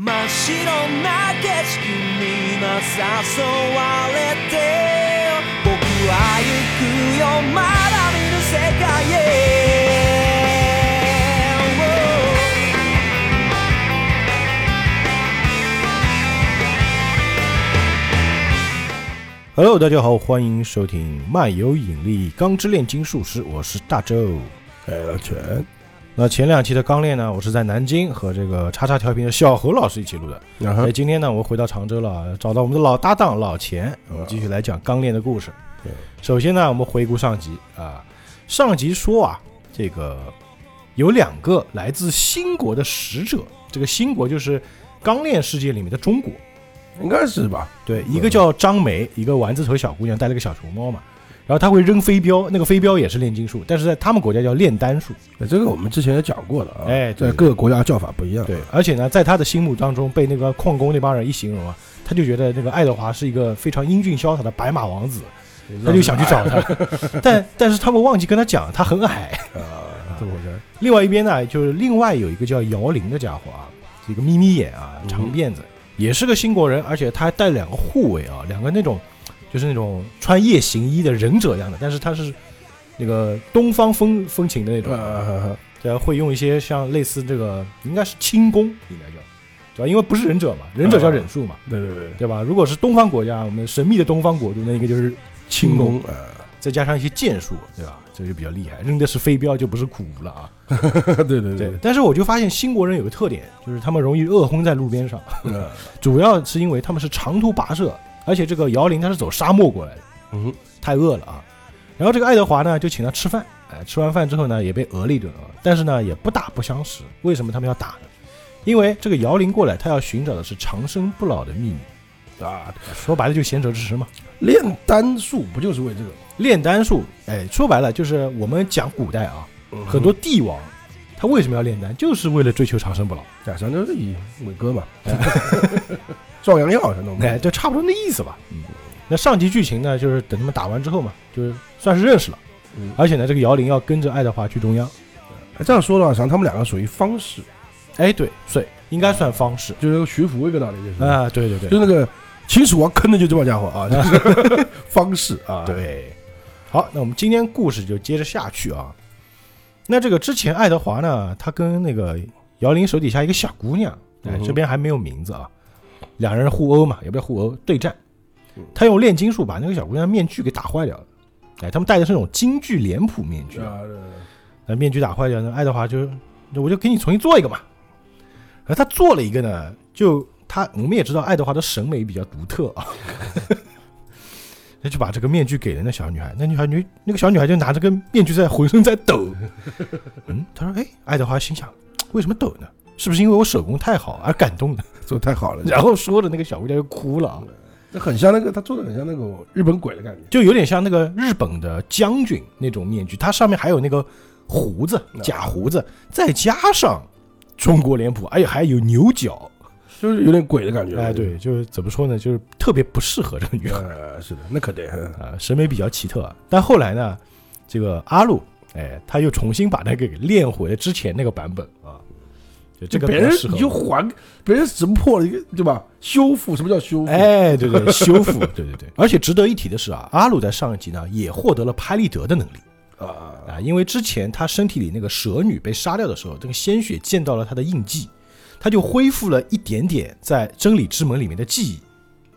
真っ白な景色に今誘われて僕は行くよまだ見ぬ世界へ Hello，大家好，欢迎收听漫游引力钢之炼金术师，我是大周。哎，老全， 那前两期的钢炼呢，我是在南京和这个叉叉调频的小何老师一起录的。然后哎，今天呢，我回到常州了，找到我们的老搭档老钱，我们继续来讲钢炼的故事。对，首先呢，我们回顾上集啊，上集说啊，这个有两个来自新国的使者，这个新国就是钢炼世界里面的中国。应该是吧？对，一个叫张梅，一个丸子头小姑娘，带了个小熊猫嘛。然后他会扔飞镖，那个飞镖也是炼金术，但是在他们国家叫炼丹术。哎这个我们之前也讲过了啊。哎在各个国家叫法不一样。对，而且呢，在他的心目当中，被那个矿工那帮人一形容啊，他就觉得那个爱德华是一个非常英俊潇洒的白马王子，他就想去找他。但但是他们忘记跟他讲，他很矮。啊，怎么回事？另外一边呢，就是另外有一个叫姚玲的家伙啊，这个眯眯眼啊，嗯长辫子，也是个新国人，而且他还带两个护卫啊，两个那种就是那种穿夜行衣的忍者一样的，但是他是那个东方风风情的那种，啊，对，会用一些像类似这个应该是轻功，应该叫，对吧？因为不是忍者嘛，忍者叫忍术嘛，对对对，对吧？如果是东方国家，我们神秘的东方国度，那应该就是轻功，呃，再加上一些剑术，对吧？这就比较厉害，扔的是飞镖，就不是苦无了啊。对对对，，但是我就发现新国人有个特点，就是他们容易饿昏在路边上，嗯 主要是因为他们是长途跋涉，而且这个姚玲他是走沙漠过来的，嗯，太饿了啊。然后这个爱德华呢就请他吃饭，哎，吃完饭之后呢也被讹了一顿啊，但是呢也不打不相识。为什么他们要打呢？因为这个姚玲过来，他要寻找的是长生不老的秘密，啊，说白了就贤者之石嘛。炼丹术不就是为这个？炼丹术，哎，说白了就是我们讲古代啊，很多帝王他为什么要炼丹，就是为了追求长生不老。假山就是以伟哥嘛，壮阳药什么哎，就差不多那意思吧。嗯，那上集剧情呢，就是等他们打完之后嘛，就是算是认识了。嗯而且呢，这个姚玲要跟着爱德华去中央。哎这样说的话，实际上他们两个属于方式，哎，对，对，应该算方式。就是徐福一个道理，就是，啊，对对对，就是那个秦始皇坑的就这帮家伙啊，就是 方式啊，，对。好，那我们今天故事就接着下去啊。那这个之前爱德华呢，他跟那个姚玲手底下一个小姑娘，哎嗯，哼这边还没有名字啊，两人互殴嘛，也不叫互殴，对战嗯。他用炼金术把那个小姑娘面具给打坏掉了。哎，他们戴的是那种京剧脸谱面具啊。那面具打坏掉，那爱德华就，那我就给你重新做一个嘛。而他做了一个呢，就他我们也知道爱德华的审美比较独特啊，他就把这个面具给了那小女孩，那女孩女那个小女孩就拿着个面具在浑身在抖。嗯，他说，哎，爱德华心想，为什么抖呢？是不是因为我手工太好而感动的？做得太好了，然后说的那个小姑娘就哭了啊，这很像那个他做的很像那种日本鬼的感觉，就有点像那个日本的将军那种面具，它上面还有那个胡子，假胡子，再加上中国脸谱，哎呀，还有牛角，就是有点鬼的感觉。哎，对，就是怎么说呢，就是特别不适合这个女孩呃，是的，那可得。嗯啊，审美比较奇特。但后来呢，这个阿路，哎，他又重新把那个给练回了之前那个版本这个别人你就还别人怎么破了一个对吧？修复，什么叫修复？，哎，对对，修复，对对对。而且值得一提的是啊，阿鲁在上一集呢也获得了拍立得的能力。啊，啊，因为之前他身体里那个蛇女被杀掉的时候，这个鲜血溅到了他的印记，他就恢复了一点点在真理之门里面的记忆。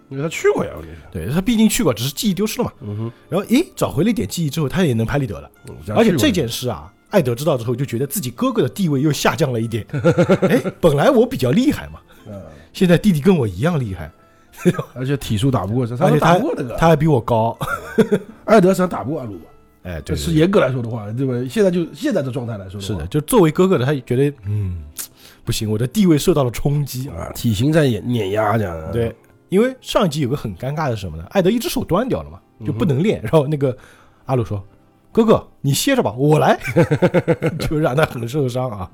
因为他去过呀，我跟你说。对他毕竟去过，只是记忆丢失了嘛。嗯哼，然后诶，找回了一点记忆之后，他也能拍立得了。而且这件事啊，艾德知道之后就觉得自己哥哥的地位又下降了一点。哎，本来我比较厉害嘛，啊，现在弟弟跟我一样厉害，而且体术打不过他，他而且他打不过那个他还比我高。艾德实际上打不过阿鲁吧？哎，对，是严格来说的话，对吧？现在就现在的状态来说话是的，就作为哥哥的，他觉得嗯，不行，我的地位受到了冲击啊，体型在碾碾压这样。对，因为上一集有个很尴尬的是什么呢？艾德一只手断掉了嘛，就不能练。然后那个阿鲁说：“哥哥，你歇着吧，我来。”就让他很受伤啊。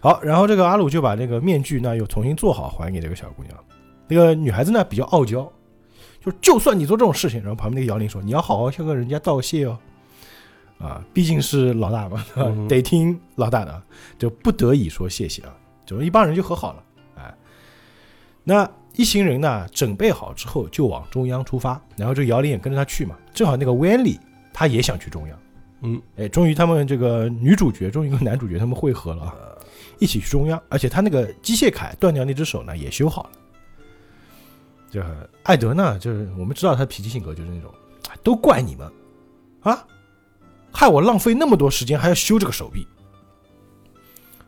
好，然后这个阿鲁就把这个面具呢又重新做好，还给这个小姑娘。那个女孩子呢比较傲娇，就就算你做这种事情，然后旁边那个姚玲说：“你要好好向跟人家道谢哦。”啊，毕竟是老大嘛，嗯得听老大的，就不得已说谢谢啊。就一帮人就和好了，哎，那一行人呢，准备好之后就往中央出发，然后这个姚玲也跟着他去嘛。正好那个 Wendy 他也想去中央，嗯，哎，终于他们这个女主角终于跟男主角他们会合了啊，一起去中央，而且他那个机械铠断掉那只手呢也修好了。这艾德呢，就是我们知道他脾气性格就是那种，哎都怪你们啊，害我浪费那么多时间还要修这个手臂。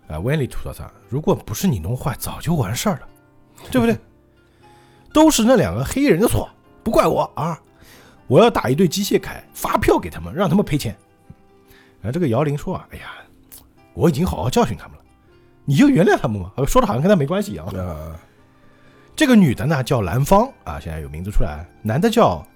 啊，温里吐槽他，如果不是你弄坏，早就完事儿了，对不对？都是那两个黑衣人的错，不怪我啊！我要打一对机械铠，发票给他们，让他们赔钱。然后这个姚玲说啊，哎呀，我已经好好教训他们了，你就原谅他们嘛。呃说的好像跟他没关系一样。啊，这个女的呢叫兰芳啊，现在有名字出来，男的叫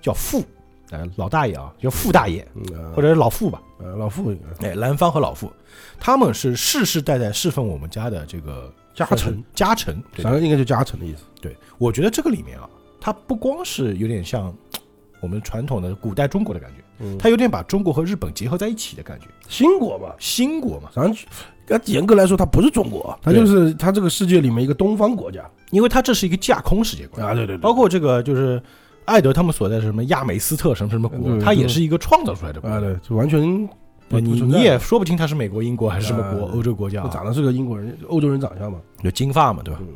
叫傅，呃，老大爷啊，叫傅大爷或者是老傅吧。呃老傅应该哎，兰芳和老傅，他们是世世代代侍奉我们家的这个家臣，家臣。对反正应该就家臣的意思。对，我觉得这个里面啊，它不光是有点像我们传统的古代中国的感觉，嗯，它有点把中国和日本结合在一起的感觉。新国嘛，新国嘛，反正严格来说，它不是中国，它就是它这个世界里面一个东方国家。因为它这是一个架空世界观，啊，对对对，包括这个就是艾德他们所在的什么亚美斯特什么什么国，对它也是一个创造出来的国。啊对，就完全你你也说不清他是美国、英国还是什么国，啊欧洲国家。长得是个英国人，欧洲人长相嘛，有金发嘛，对吧？嗯，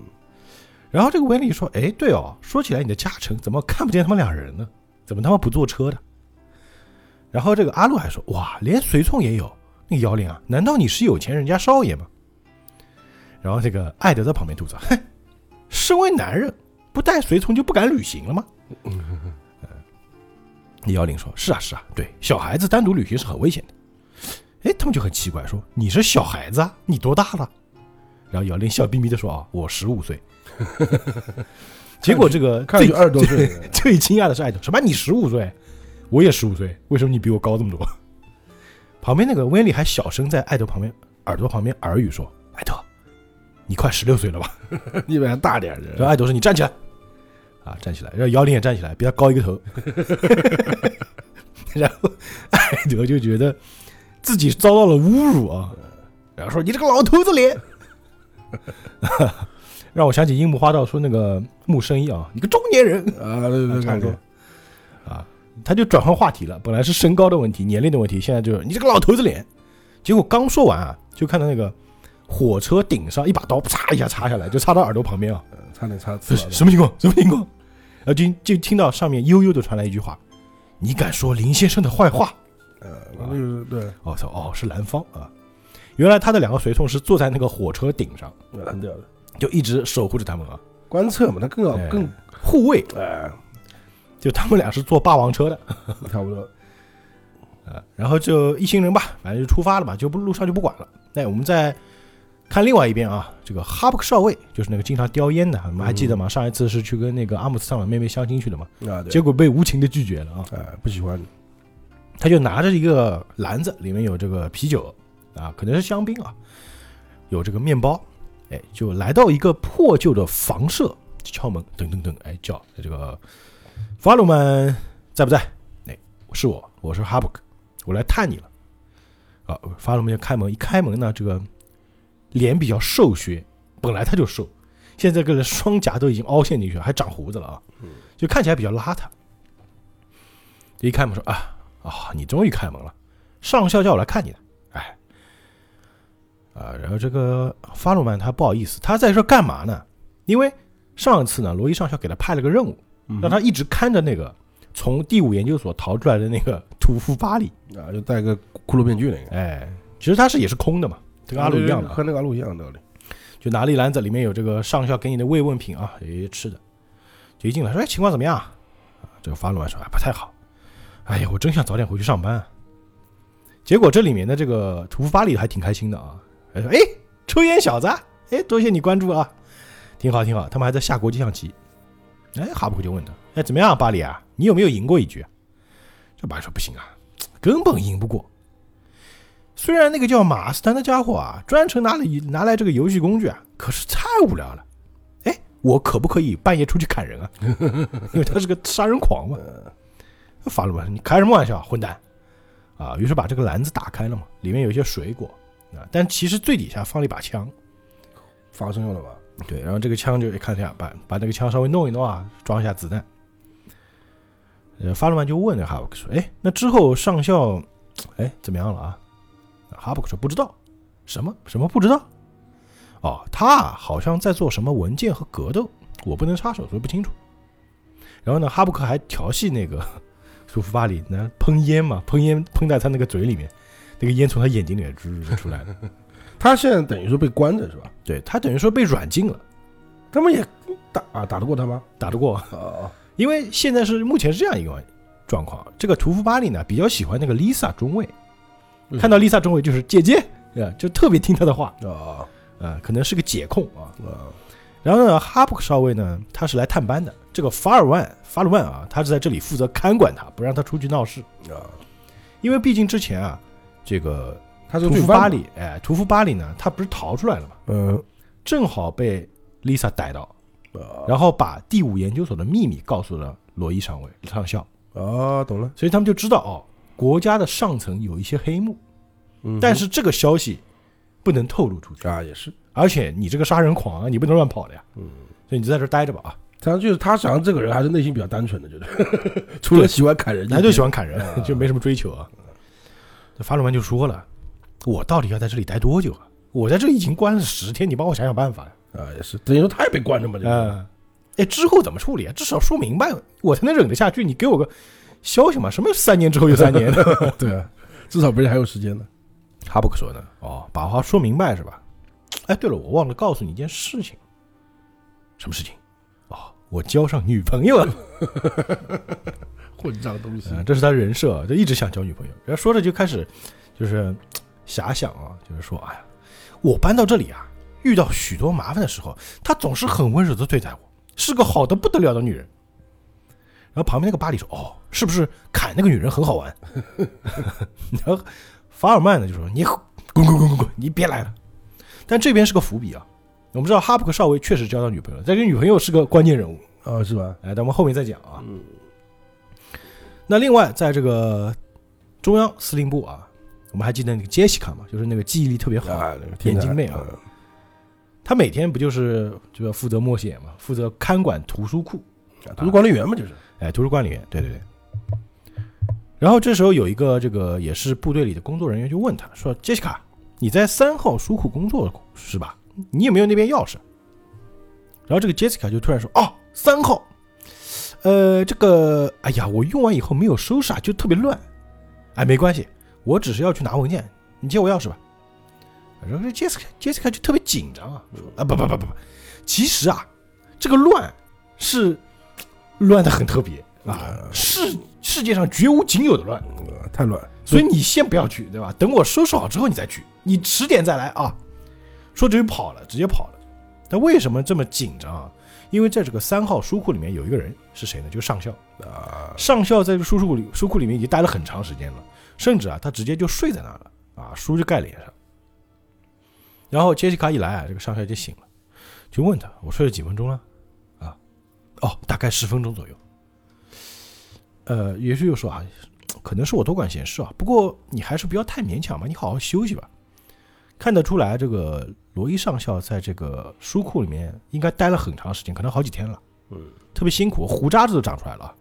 然后这个威利说：“哎，对哦，说起来你的家臣怎么看不见他们俩人呢？怎么他妈不坐车的？”然后这个阿路还说：“哇，连随从也有。那个姚玲啊，难道你是有钱人家少爷吗？”然后这个艾德在旁边吐槽：“哼，身为男人，不带随从就不敢旅行了吗？”嗯姚玲说：“是啊，是啊，对，小孩子单独旅行是很危险的。”哎，他们就很奇怪，说：“你是小孩子啊？你多大了？”然后姚玲笑眯眯的说：“啊，我十五岁。”结果这个最看上去二十多岁，最惊讶的是艾德，什么？你十五岁？我也十五岁，为什么你比我高这么多？旁边那个威利还小声在艾德旁边耳朵旁边耳语说：“艾德，你快十六岁了吧 你比他大点？”然后人，艾德说：“你站起来。”啊，站起来。然后姚玲也站起来，比他高一个头。然后艾德就觉得自己遭到了侮辱啊，然后说：“你这个老头子脸。”让我想起樱木花道说那个木生一啊，你个中年人。啊，对对对，差不多啊他就转换话题了，本来是身高的问题、年龄的问题，现在就是你这个老头子脸。结果刚说完啊，就看到那个火车顶上一把刀，嚓一下插下来，就插到耳朵旁边啊，呃差点插刺了，什么情况？什么情况？然后就就听到上面悠悠的传来一句话：“你敢说林先生的坏话呃，那就是对，？”我操，哦，是蓝方啊！原来他的两个随从是坐在那个火车顶上，很屌的，就一直守护着他们啊，观测嘛，他更好哎更护卫。哎，就他们俩是坐霸王车的。差不多，啊，然后就一行人吧，反正就出发了吧，就不路上就不管了。那我们再看另外一边啊，这个哈布克少尉就是那个经常叼烟的，你们还记得吗？上一次是去跟那个阿姆斯特朗妹妹相亲去的嘛，啊，对，结果被无情的拒绝了啊。哎，不喜欢，他就拿着一个篮子，里面有这个啤酒啊，可能是香槟啊，有这个面包，哎，就来到一个破旧的房舍，敲门，噔噔噔，哎叫这个法鲁曼在不在？哎，是我，我是哈布克，我来探你了。啊，法鲁曼就开门，一开门呢，这个脸比较瘦削，本来他就瘦，现在这个双颊都已经凹陷进去了，还长胡子了啊，就看起来比较邋遢。一开门说啊啊，你终于开门了，上校叫我来看你的，啊，然后这个法鲁曼他不好意思，他在这干嘛呢？因为上一次呢，罗伊上校给他派了个任务，嗯让他一直看着那个从第五研究所逃出来的那个屠夫巴里，啊，就戴个骷髅面具那个，哎，其实他是也是空的嘛，跟阿鲁一样的啊，和那个阿鲁一样的道理，就拿了一篮子，里面有这个上校给你的慰问品啊，有一些吃的，就一进来说，哎，情况怎么样啊？啊这个法鲁曼说，哎，不太好，哎呀，我真想早点回去上班啊。结果这里面的这个屠夫巴里还挺开心的啊，哎说，哎，抽烟小子，哎，多谢你关注啊，挺好挺好，他们还在下国际象棋。哎，哈布克就问他，哎，怎么样，巴里啊，你有没有赢过一局？这巴里说不行啊，根本赢不过。虽然那个叫马斯丹的家伙啊，专程拿了拿来这个游戏工具啊，可是太无聊了。哎，我可不可以半夜出去砍人啊？因为他是个杀人狂嘛。法鲁曼，你开什么玩笑，混蛋！啊，于是把这个篮子打开了嘛，里面有一些水果啊，但其实最底下放了一把枪。防身用的吧？对，然后这个枪就一看一下，把把那个枪稍微弄一弄啊，装一下子弹。呃，法鲁曼就问那哈布克说：“哎，那之后上校，哎怎么样了啊？”哈布克说：“不知道，什么什么不知道？哦，他啊好像在做什么文件和格斗，我不能插手，所以不清楚。”然后呢，哈布克还调戏那个 舒夫巴里，那喷烟嘛，喷烟喷在他那个嘴里面，那个烟从他眼睛里面滋出来了。他现在等于说被关着是吧？对他等于说被软禁了，他们也打啊打得过他吗？打得过。哦，因为现在是目前是这样一个状况，这个屠夫巴里呢比较喜欢那个 Lisa 中尉，嗯看到 Lisa 中尉就是姐姐，啊，就特别听他的话，啊啊，可能是个解控啊。啊然后呢，哈布克少尉呢，他是来探班的，这个法尔万法鲁万啊，他是在这里负责看管他，不让他出去闹事，啊！因为毕竟之前啊，这个他是屠夫巴里，哎，屠夫巴里呢，他不是逃出来了吗，嗯。正好被 Lisa 逮到，啊。然后把第五研究所的秘密告诉了罗伊上尉上校。啊，懂了。所以他们就知道哦，国家的上层有一些黑幕，嗯但是这个消息不能透露出去，啊也是，而且你这个杀人狂啊，你不能乱跑的呀，嗯，所以你就在这儿待着吧啊，他就是他，实际上这个人还是内心比较单纯的，觉得 除了喜欢砍人，他就喜欢砍人，啊。就没什么追求啊。这法鲁曼就说了，我到底要在这里待多久啊？我在这里已经关了十天，你帮我想想办法呀。啊，也是等于说他也被关着嘛，这个嗯，哎，之后怎么处理啊？至少说明白，我才能忍得下去。你给我个消息嘛？什么三年之后又三年 的？对啊，至少不是还有时间呢。哈布克说呢，哦，把话说明白是吧？哎，对了，我忘了告诉你一件事情，什么事情？哦，我交上女朋友了。混账东西嗯，这是他人设，就一直想交女朋友。然后说着就开始，就是遐想啊，就是说，哎呀，我搬到这里啊，遇到许多麻烦的时候，她总是很温柔的对待我，是个好的不得了的女人。然后旁边那个巴里说：“哦，是不是砍那个女人很好玩？” 然后法尔曼呢就说：“你滚滚滚滚滚，你别来了。”但这边是个伏笔啊，我们知道哈布克少尉确实交到女朋友了，但这女朋友是个关键人物。啊，是吧？哎，等我们后面再讲啊。嗯那另外，在这个中央司令部啊，我们还记得那个杰西卡嘛，就是那个记忆力特别好，啊，那个眼镜妹啊，她每天不就是就要负责默写嘛，负责看管图书库，嗯图书管理员嘛，就是哎，图书管理员，对对对。然后这时候有一个这个也是部队里的工作人员就问他说：“杰西卡，你在三号书库工作是吧？你有没有那边钥匙？”然后这个杰西卡就突然说：“哦，三号，呃，这个，哎呀，我用完以后没有收拾啊，就特别乱。哎，没关系，我只是要去拿文件，你借我钥匙吧。”然后这杰斯卡，杰斯卡就特别紧张啊，说：“啊，不不不不不，其实啊，这个乱是乱的很特别啊，世世界上绝无仅有的乱。”呃太乱，所以你先不要去，对吧？等我收拾好之后你再去，你迟点再来啊。说着就跑了，直接跑了。他为什么这么紧张啊？因为在这个三号书库里面有一个人是谁呢？就是上校。啊，上校在这个书库里书库里面已经待了很长时间了，甚至啊，他直接就睡在那儿了啊，书就盖脸上。然后杰西卡一来啊，这个上校就醒了，就问他：“我睡了几分钟了？”啊，哦，大概十分钟左右。呃，也许又说啊，可能是我多管闲事啊，不过你还是不要太勉强吧，你好好休息吧。看得出来，这个罗伊上校在这个书库里面应该待了很长时间，可能好几天了，嗯，特别辛苦，胡渣子都长出来了。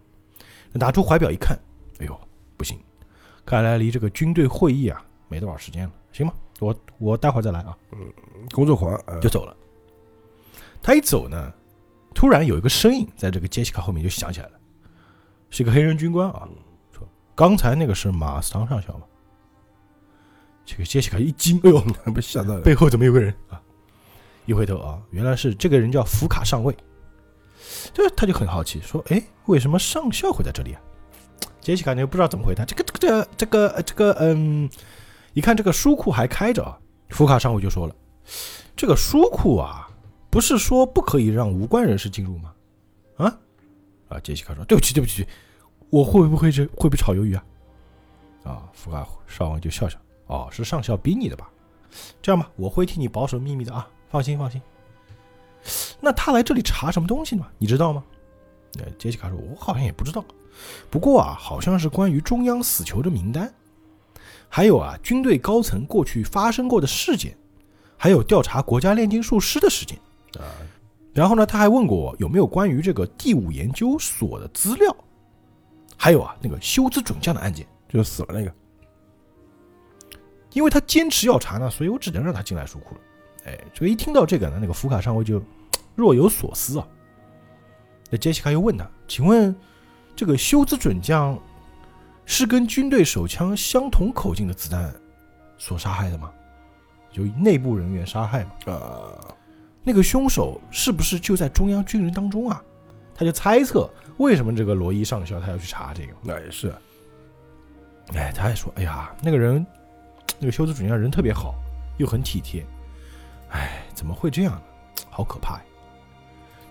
拿出怀表一看，哎呦，不行，看来离这个军队会议啊没多少时间了，行吧？我我待会儿再来啊，工作狂啊，就走了。他一走呢，突然有一个声音在这个杰西卡后面就响起来了，是一个黑人军官啊，说刚才那个是马斯唐上校吗？这个杰西卡一惊，哎呦，被吓到了。背后怎么有个人啊？一回头啊，原来是这个人叫福卡上尉。这他就很好奇，说：“哎，为什么上校会在这里啊？”杰西卡呢不知道怎么回答。这个这个这个呃这个嗯，一看这个书库还开着啊，福卡上尉就说了：“这个书库啊，不是说不可以让无关人士进入吗？”啊啊！杰西卡说：“对不起，对不起，我会不会这会不会炒鱿鱼啊？”啊，福卡上尉就笑笑。哦，是上校逼你的吧？这样吧，我会替你保守秘密的啊，放心放心。那他来这里查什么东西呢？你知道吗？呃，杰西卡说：“我好像也不知道，不过啊，好像是关于中央死囚的名单，还有啊，军队高层过去发生过的事件，还有调查国家炼金术师的事件。啊。然后呢，他还问过我有没有关于这个第五研究所的资料，还有啊那个修兹准将的案件。就是死了那个，因为他坚持要查呢，所以我只能让他进来书库了。哎，这个一听到这个呢，那个福卡上尉就若有所思啊。那杰西卡又问他：“请问这个休兹准将是跟军队手枪相同口径的子弹所杀害的吗？就内部人员杀害吗？啊，那个凶手是不是就在中央军人当中啊？”他就猜测为什么这个罗伊上校他要去查这个。那也是，哎，他还说：“哎呀，那个人，那个修兹准将人特别好，又很体贴。哎，怎么会这样呢？好可怕呀！”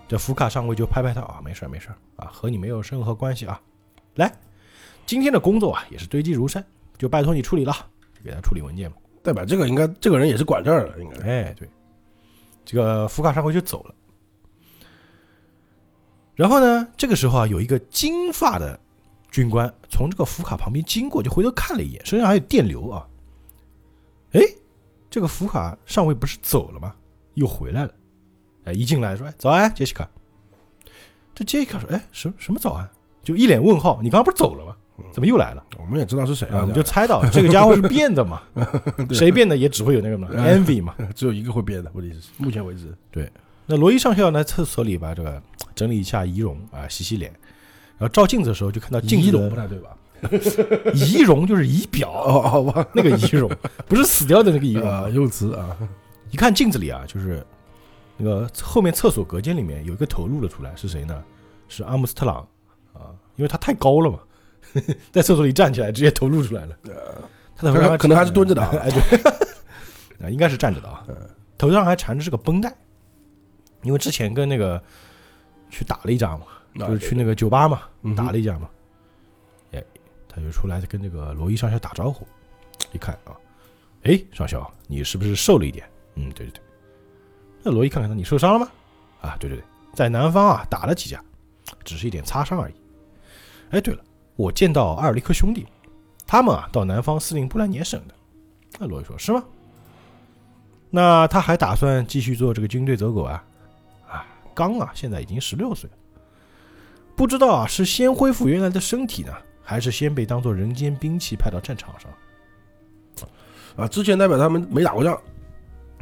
这福卡上尉就拍拍他啊，没事儿没事儿啊，和你没有任何关系啊。来，今天的工作啊也是堆积如山，就拜托你处理了，给他处理文件吧。代表这个应该这个人也是管这儿的，应该。哎，对，这个福卡上尉就走了。然后呢，这个时候啊，有一个金发的军官从这个福卡旁边经过，就回头看了一眼，身上还有电流啊。哎，这个福卡上尉不是走了吗？又回来了。哎，一进来说：“哎，早安，杰西卡。”这杰西卡说：“哎，什什么早安？”就一脸问号。你刚刚不是走了吗？怎么又来了？我们也知道是谁啊，啊，我们就猜到 这个家伙是变的嘛。谁变的也只会有那个嘛，envy 嘛。只有一个会变的，问题是目前为止，对那罗伊上校呢，厕所里吧这个整理一下仪容啊，洗洗脸，然后照镜子的时候就看到镜子的仪容不太对吧？仪容就是仪表，哦，好吧，那个仪容 不是死掉的那个仪容。啊，用词啊，一看镜子里啊，就是那个后面厕所隔间里面有一个头露了出来，是谁呢？是阿姆斯特朗啊，因为他太高了嘛，在厕所里站起来直接头露出来了。他的头上可能还是蹲着的啊。哎对，啊应该是站着的啊，头上还缠着这个绷带，因为之前跟那个去打了一架嘛，啊就是去那个酒吧嘛，打了一架嘛，哎，他就出来跟这个罗伊上校打招呼，一看啊，哎，上校，你是不是瘦了一点？嗯，对对对。那罗伊看看他，你受伤了吗？啊，对对对，在南方啊打了几架，只是一点擦伤而已。哎，对了，我见到阿尔利克兄弟，他们啊到南方司令布兰年省的。那罗伊说：“是吗？那他还打算继续做这个军队走狗啊？啊，刚啊，现在已经十六岁了，不知道啊是先恢复原来的身体呢，还是先被当做人间兵器派到战场上？啊，之前代表他们没打过仗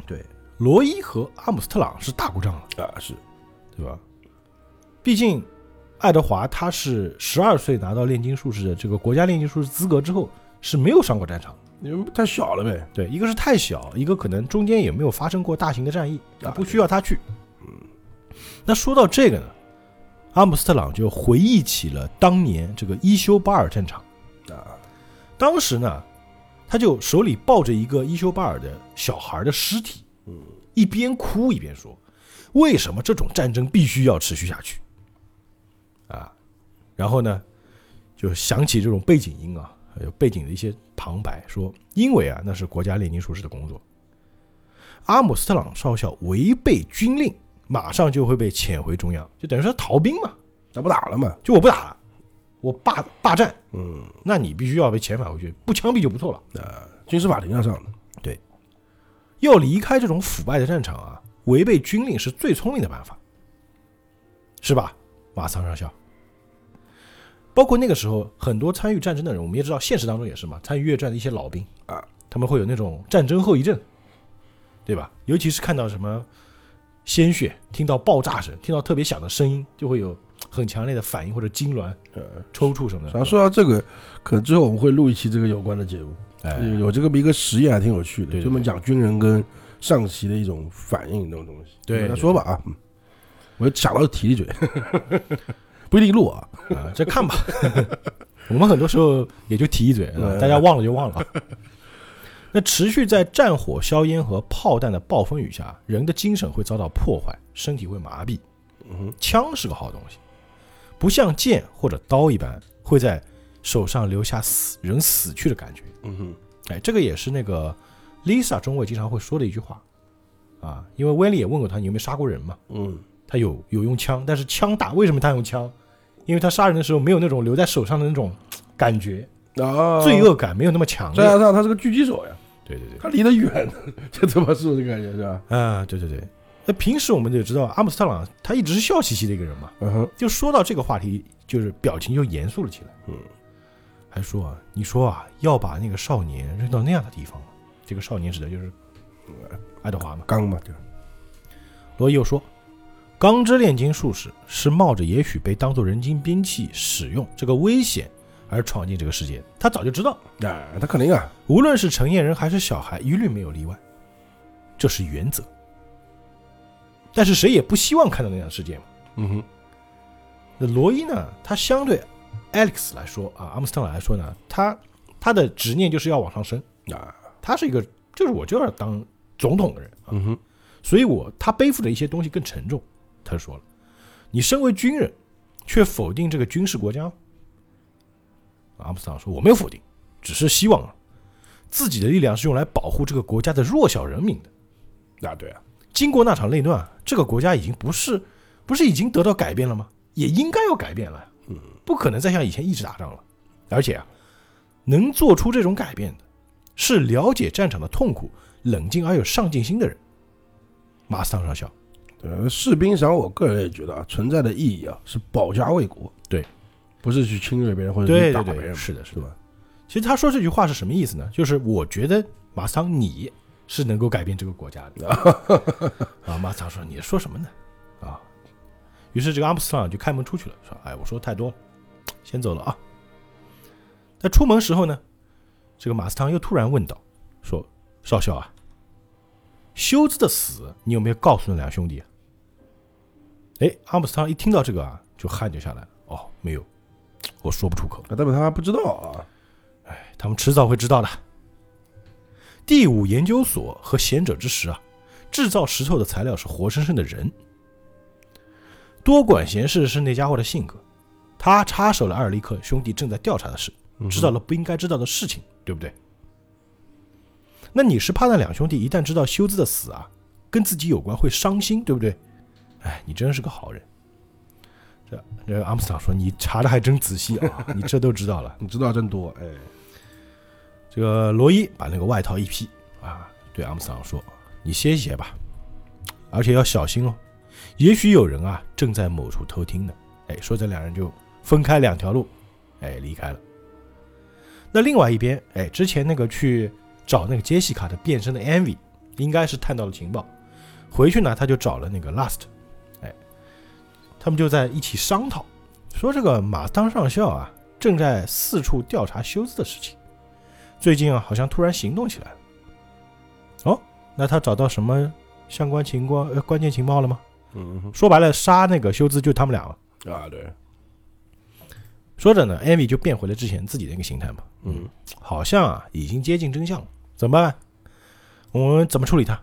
对罗伊和阿姆斯特朗是打过仗的，啊，是对吧？毕竟爱德华他是十二岁拿到炼金术士的这个国家炼金术士资格之后是没有上过战场的。因为太小了呗，对，一个是太小，一个可能中间也没有发生过大型的战役，啊，不需要他去。嗯，那说到这个呢，阿姆斯特朗就回忆起了当年这个伊修巴尔战场。啊，当时呢，他就手里抱着一个伊修巴尔的小孩的尸体，嗯，一边哭一边说：“为什么这种战争必须要持续下去？”啊，然后呢，就想起这种背景音啊，还有背景的一些旁白，说因为啊，那是国家炼金术士的工作。阿姆斯特朗少校违背军令，马上就会被遣回中央，就等于说逃兵嘛，那不打了嘛，就我不打了，我霸霸占，嗯，那你必须要被遣返回去，不枪毙就不错了。呃，军事法庭上上的，要离开这种腐败的战场啊，违背军令是最聪明的办法，是吧，马桑上校？包括那个时候很多参与战争的人，我们也知道，现实当中也是嘛，参与越战的一些老兵啊，他们会有那种战争后遗症，对吧？尤其是看到什么鲜血，听到爆炸声，听到特别响的声音，就会有 很强烈的反应或者痉挛、呃，抽搐什么的。然后说到这个，可能之后我们会录一期这个有关的节目，哎，有这个一个实验还挺有趣的，专门讲军人跟上级的一种反应这种东西。对跟他说吧啊，嗯我想到提一嘴，不一定录啊，啊，这看吧。我们很多时候也就提一嘴，嗯大家忘了就忘了。那持续在战火、硝烟和炮弹的暴风雨下，人的精神会遭到破坏，身体会麻痹。嗯哼，枪是个好东西，不像剑或者刀一般会在手上留下死人死去的感觉。嗯哼，哎，这个也是那个 Lisa 中尉经常会说的一句话啊，因为威利也问过他你有没有杀过人嘛，嗯，他有有用枪，但是枪打为什么他用枪？因为他杀人的时候没有那种留在手上的那种感觉，啊，罪恶感没有那么强烈。再加上他是个狙击手呀，对对对，他离得远，就怎么说的感觉是吧？啊，对对对，那平时我们就知道阿姆斯特朗他一直是笑嘻嘻的一个人嘛，嗯哼，就说到这个话题，就是表情就严肃了起来。嗯，还说啊，你说啊，要把那个少年扔到那样的地方？这个少年指的就是呃爱德华嘛。刚嘛，对，罗伊又说，钢之炼金术士是冒着也许被当做人精兵器使用这个危险而闯进这个世界。他早就知道，啊，他肯定啊，无论是成年人还是小孩，一律没有例外，这是原则。但是谁也不希望看到那样的世界嘛。嗯哼，那罗伊呢？他相对 Alex 来说啊，阿姆斯特朗来说呢，他他的执念就是要往上升，啊，他是一个就是我就要当总统的人啊，嗯哼，所以我他背负的一些东西更沉重。他就说了，你身为军人，却否定这个军事国家吗？阿姆斯特朗说我没有否定，只是希望啊，自己的力量是用来保护这个国家的弱小人民的。啊，对啊，经过那场内乱啊，这个国家已经不是不是已经得到改变了吗？也应该要改变了，嗯，不可能再像以前一直打仗了。而且啊，能做出这种改变的，是了解战场的痛苦、冷静而有上进心的人。马斯汤上校，呃，士兵赏，我个人也觉得啊，存在的意义啊是保家卫国，对，不是去侵略别人或者去打别人，是的，是的。是吧？其实他说这句话是什么意思呢？就是我觉得马斯汤你是能够改变这个国家的 啊。马斯汤说：“你说什么呢？”啊，于是这个阿姆斯特朗就开门出去了，说：“哎，我说太多了，先走了啊。”在出门时候呢，这个马斯汤又突然问道：“说少校啊，休兹的死你有没有告诉那两兄弟啊？”哎，阿姆斯特朗一听到这个啊，就汗就下来了。哦，没有，我说不出口。那，代表他还不知道啊，哎他们迟早会知道的。第五研究所和贤者之石啊，制造石头的材料是活生生的人。多管闲事是那家伙的性格，他插手了艾尔利克兄弟正在调查的事，知道了不应该知道的事情，对不对？那你是怕那两兄弟一旦知道修兹的死啊，跟自己有关会伤心，对不对？哎，你真是个好人。这这阿姆斯特朗说：“你查的还真仔细啊，你这都知道了。”你知道真多，哎，这个罗伊把那个外套一披啊，对阿姆斯特朗说：“你歇一歇吧，而且要小心哦，也许有人啊正在某处偷听呢。”哎，说着两人就分开两条路，哎，离开了。那另外一边，哎，之前那个去找那个杰西卡的变身的 Envy，应该是探到了情报，回去呢他就找了那个 Last，哎，他们就在一起商讨，说这个马当上校啊正在四处调查休兹的事情。最近啊，好像突然行动起来了。哦，那他找到什么相关情况、呃关键情报了吗？嗯哼，说白了，杀那个休兹就他们俩了。啊，对，说着呢，艾米就变回了之前自己的那个形态嘛。嗯，好像啊，已经接近真相了。怎么办？我们怎么处理他？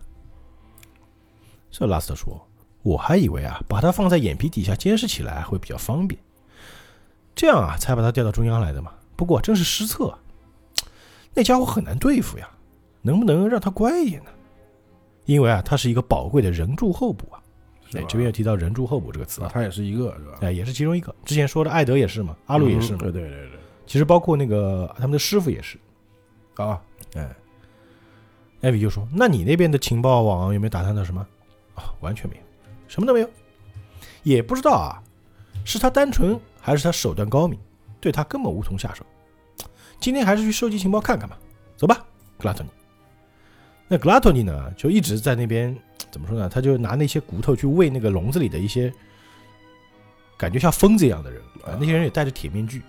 这拉斯特说：“我还以为啊，把他放在眼皮底下监视起来会比较方便，这样啊，才把他调到中央来的嘛。不过真是失策啊，那家伙很难对付呀。能不能让他乖一点呢？因为啊，他是一个宝贵的人柱候补啊。哎这边又提到人柱候补这个词啊，啊他也是一个是吧？哎，也是其中一个。之前说的艾德也是嘛，阿鲁也是嘛。嗯对对对对，其实包括那个他们的师傅也是。啊，哎，艾比就说：“那你那边的情报网有没有打探到什么？”啊，完全没有，什么都没有，也不知道啊，是他单纯还是他手段高明，对他根本无从下手。今天还是去收集情报看看吧。走吧，格拉托尼。那格拉托尼呢，就一直在那边怎么说呢？他就拿那些骨头去喂那个笼子里的一些感觉像疯子一样的人啊，那些人也戴着铁面具。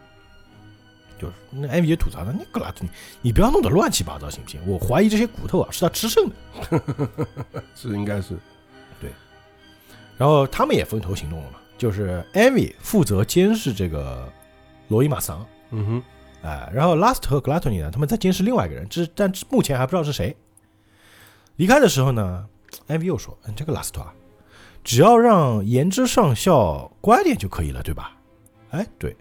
就是那艾米就吐槽他：“你格拉托尼，你不要弄得乱七八糟行不行？我怀疑这些骨头啊是他吃剩的。是应该是，然后他们也分头行动了嘛，就是艾米负责监视这个罗伊马桑，嗯哼，哎，然后拉斯特和格拉托尼呢，他们在监视另外一个人，这但目前还不知道是谁。离开的时候呢，艾米又说：“嗯，这个拉斯特啊，只要让言之上校乖点就可以了，对吧？”哎，对。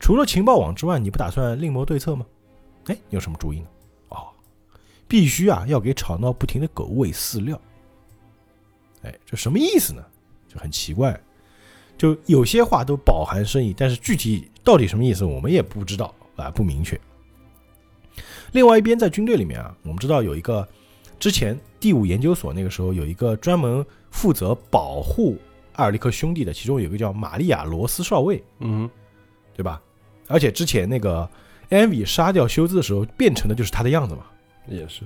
除了情报网之外，你不打算另谋对策吗？哎，你有什么主意呢？哦，必须啊，要给吵闹不停的狗喂饲料。哎，这什么意思呢？就很奇怪，就有些话都饱含深意，但是具体到底什么意思，我们也不知道啊，不明确。另外一边，在军队里面啊，我们知道有一个之前第五研究所那个时候有一个专门负责保护艾尔利克兄弟的，其中有一个叫玛利亚·罗斯少尉，嗯对吧？而且之前那个安比杀掉休兹的时候，变成的就是他的样子嘛。也是，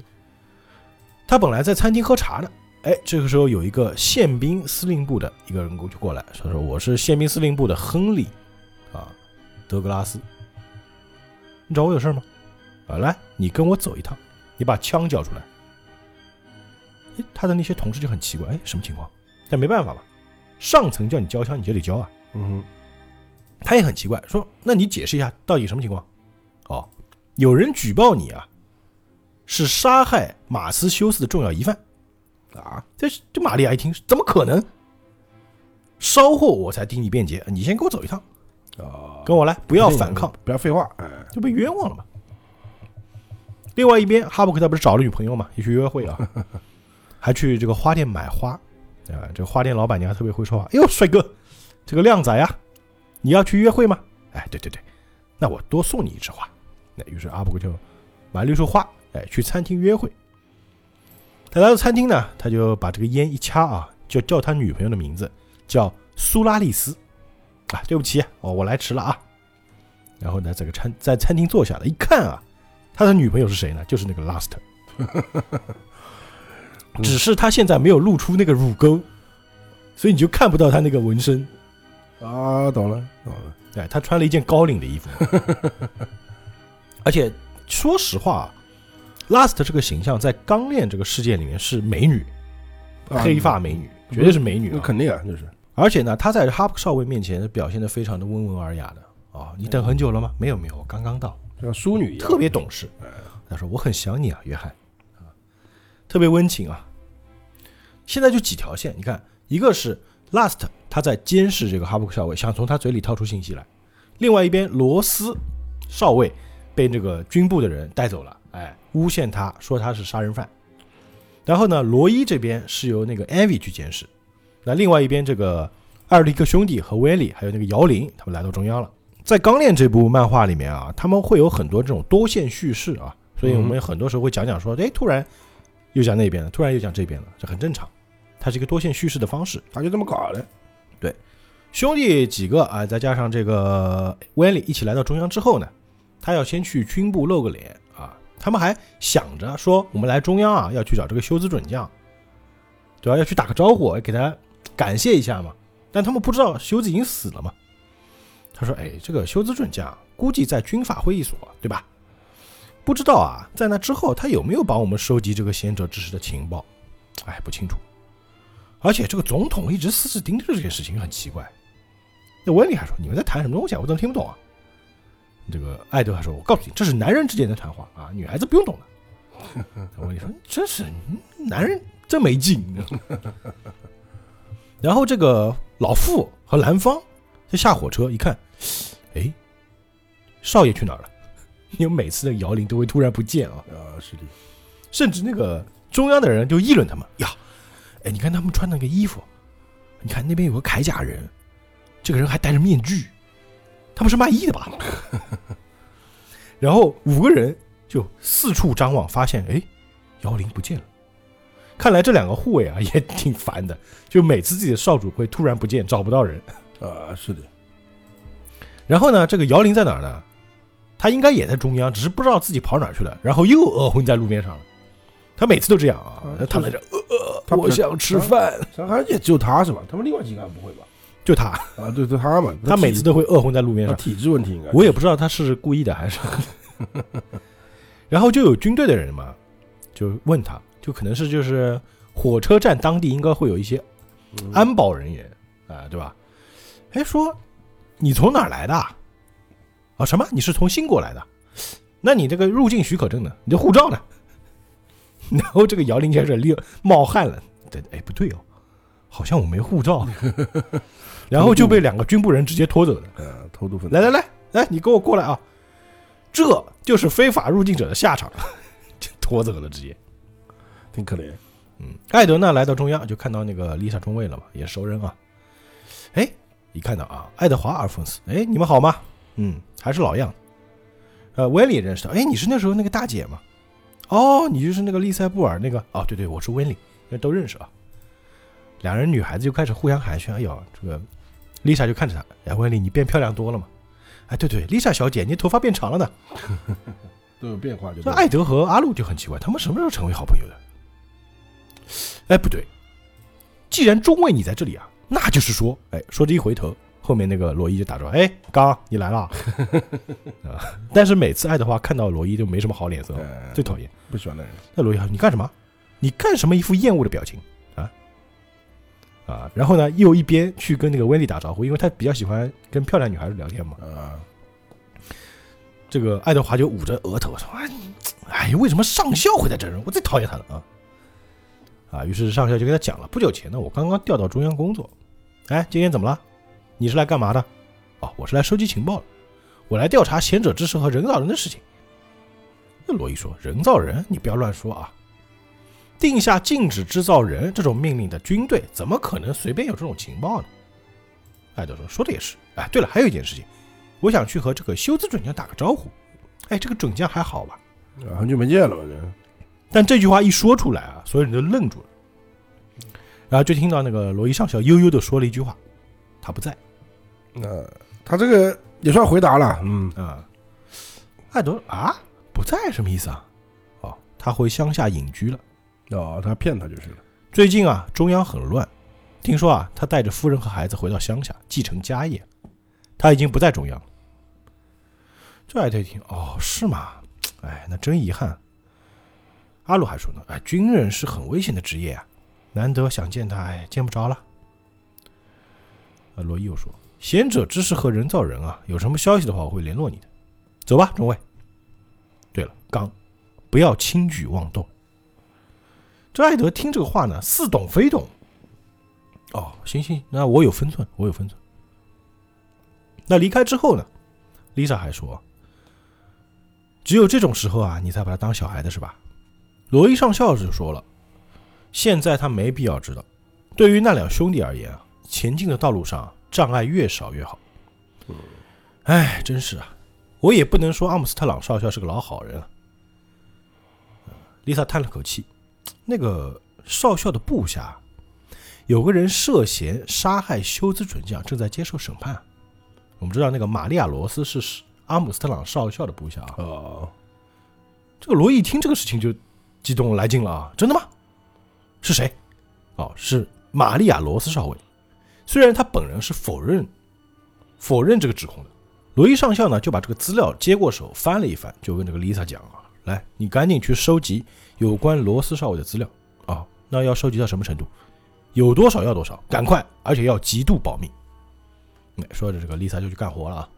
他本来在餐厅喝茶呢，哎，这个时候有一个宪兵司令部的一个人就过来，说说我是宪兵司令部的亨利，啊，德格拉斯，你找我有事吗？啊，来，你跟我走一趟，你把枪交出来。哎，他的那些同事就很奇怪，哎，什么情况？但没办法嘛，上层叫你交枪，你就得交啊。嗯哼，他也很奇怪，说：“那你解释一下，到底什么情况？”哦，有人举报你啊，是杀害马斯修斯的重要疑犯啊！这这玛利亚一听，怎么可能？稍后我才听你辩解，你先跟我走一趟，啊，跟我来，不要反抗，，不要废话，哎，就被冤枉了嘛。另外一边，哈布克他不是找了女朋友嘛，也去约会啊，还去这个花店买花啊。这个花店老板娘特别会说话，哎呦，帅哥，这个靓仔呀，你要去约会吗？哎，对对对，那我多送你一枝花。那于是阿布克就买了一束花，哎，去餐厅约会。他来到餐厅呢，他就把这个烟一掐啊，就叫他女朋友的名字，叫苏拉丽丝。啊，对不起，哦，我来迟了啊。然后呢，这个餐在餐厅坐下了，一看啊，他的女朋友是谁呢？就是那个 Last，只是他现在没有露出那个乳沟，所以你就看不到他那个纹身。啊，懂了，懂了，哎，他穿了一件高领的衣服，而且说实话，Last 这个形象在钢炼这个世界里面是美女，啊黑发美女，绝对是美女、啊。那肯定啊，就是，而且呢，她在哈布少尉面前表现的非常的温文尔雅的。哦，你等很久了吗？没有没有，我刚刚到。像淑女一样，特别懂事。他说：“我很想你啊，约翰啊，特别温情啊。”现在就几条线，你看，一个是 Last 他在监视这个哈布克少尉，想从他嘴里套出信息来；另外一边，罗斯少尉被这个军部的人带走了，哎，诬陷他说他是杀人犯。然后呢，罗伊这边是由那个 Envy 去监视，那另外一边这个艾尔利克兄弟和威利还有那个姚林，他们来到中央了。在《钢炼》这部漫画里面啊，他们会有很多这种多线叙事啊，所以我们很多时候会讲讲说，哎，突然又讲那边了，突然又讲这边了，这很正常，它是一个多线叙事的方式。他就这么搞的，对兄弟几个啊，再加上这个威利一起来到中央之后呢，他要先去军部露个脸啊。他们还想着说，我们来中央啊，要去找这个修兹准将，对吧？要去打个招呼，给他感谢一下嘛。但他们不知道修兹已经死了嘛。他说：“哎，这个修兹准将估计在军法会议所，对吧？不知道啊，在那之后他有没有帮我们收集这个贤者之石的情报？哎，不清楚。而且这个总统一直死死盯着这件事情，很奇怪。那温里还说：“你们在谈什么东西啊？我怎么听不懂啊？”这个艾德还说：“我告诉你，这是男人之间的谈话啊，女孩子不用懂的。”我跟你说：“真是男人真没劲。”然后这个老傅和兰芳就下火车一看，哎，少爷去哪儿了？因为每次的摇铃都会突然不见啊，啊，是的，甚至那个中央的人就议论他们呀，哎，你看他们穿那个衣服，你看那边有个铠甲人，这个人还戴着面具，他们是卖艺的吧？然后五个人就四处张望，发现哎，摇铃不见了。看来这两个护卫啊也挺烦的，就每次自己的少主会突然不见，找不到人。啊，是的，然后呢，这个姚玲在哪儿呢？他应该也在中央，只是不知道自己跑哪儿去了，然后又饿昏在路边上了。他每次都这样啊他，躺在这，呃呃，我想吃饭，上海也只有他是吧？他们另外几个还不会吧？就他，啊，对对，他嘛，他每次都会饿昏在路面上。他体质问题应该，我也不知道他是故意的还是。然后就有军队的人嘛，就问他，就可能是就是火车站当地应该会有一些嗯安保人员啊、对吧？哎，说你从哪儿来的啊？啊，什么？你是从新国来的？那你这个入境许可证呢？你的护照呢？然后这个姚林开始流冒汗了。对，哎，不对哦，好像我没护照。然后就被两个军部人直接拖走了。呃偷渡分子，来来来来，你跟我过来啊！这就是非法入境者的下场，就拖走了直接。挺可怜，嗯，艾德呢来到中央就看到那个丽莎中尉了嘛，也熟人啊。哎，一看到啊，爱德华阿尔丰斯，哎，你们好吗？嗯，还是老样。呃，威利也认识到，哎，你是那时候那个大姐吗？哦，你就是那个利塞布尔那个，哦，对对，我是威利，都认识啊。两人女孩子就开始互相寒暄。哎呦，这个 Lisa 就看着他，哎，温丽，你变漂亮多了嘛？哎，对对，Lisa 小姐，你头发变长了呢。都有变化就那艾德和阿路就很奇怪，他们什么时候成为好朋友的？哎，不对，既然中尉你在这里啊，那就是说，哎，说着一回头，后面那个罗伊就打招呼，哎，刚你来了啊！但是每次爱德华看到罗伊就没什么好脸色，哎最讨厌。不喜欢的人，那罗伊说：“你干什么？你干什么？一副厌恶的表情啊啊！”然后呢，又一边去跟那个温蒂打招呼，因为他比较喜欢跟漂亮女孩子聊天嘛。啊，这个爱德华就捂着额头说：“哎，你哎，为什么上校会在这儿？我最讨厌他了啊！”啊，于是上校就跟他讲了：“不久前呢，我刚刚调到中央工作。哎，今天怎么了？你是来干嘛的？哦，我是来收集情报的。我来调查贤者之石和人造人的事情。”那罗伊说：“人造人，你不要乱说啊！定下禁止制造人这种命令的军队，怎么可能随便有这种情报呢？”艾德说：“说的也是。哎，对了，还有一件事情。”我想去和这个修兹准将打个招呼。哎，这个准将还好吧？啊很久没见了吧，这但这句话一说出来啊，所有人都愣住了。然后就听到那个罗伊上校悠悠的说了一句话：“他不在。那他这个也算回答了，嗯”啊，艾德啊，不在什么意思啊？哦，他回乡下隐居了。哦，他骗他就是了，最近啊，中央很乱，听说啊，他带着夫人和孩子回到乡下继承家业，他已经不在中央了。这艾特一听，哦，是吗？哎，那真遗憾。阿鲁还说呢，哎，军人是很危险的职业啊，难得想见他，哎，见不着了。啊，罗伊又说，贤者之石和人造人啊，有什么消息的话，我会联络你的。走吧，中尉。对了，刚，不要轻举妄动。这艾德听这个话呢，似懂非懂。哦，行行，那我有分寸，我有分寸。那离开之后呢，Lisa 还说，只有这种时候啊，你才把他当小孩的是吧？罗伊上校就说了，现在他没必要知道。对于那两兄弟而言啊，前进的道路上障碍越少越好。哎，真是啊，我也不能说阿姆斯特朗少校是个老好人啊。Lisa 叹了口气，那个少校的部下有个人涉嫌杀害休兹准将，正在接受审判。我们知道那个玛利亚罗斯是阿姆斯特朗少校的部下啊。哦，这个罗伊一听这个事情就激动来劲了啊！真的吗？是谁？哦，是玛利亚罗斯少尉。虽然他本人是否认否认这个指控的，罗伊上校呢就把这个资料接过手翻了一翻，就跟这个丽萨讲啊：“来，你赶紧去收集有关罗斯少尉的资料啊！那要收集到什么程度？有多少要多少，赶快，而且要极度保密。”哎说着，这个丽萨就去干活了啊。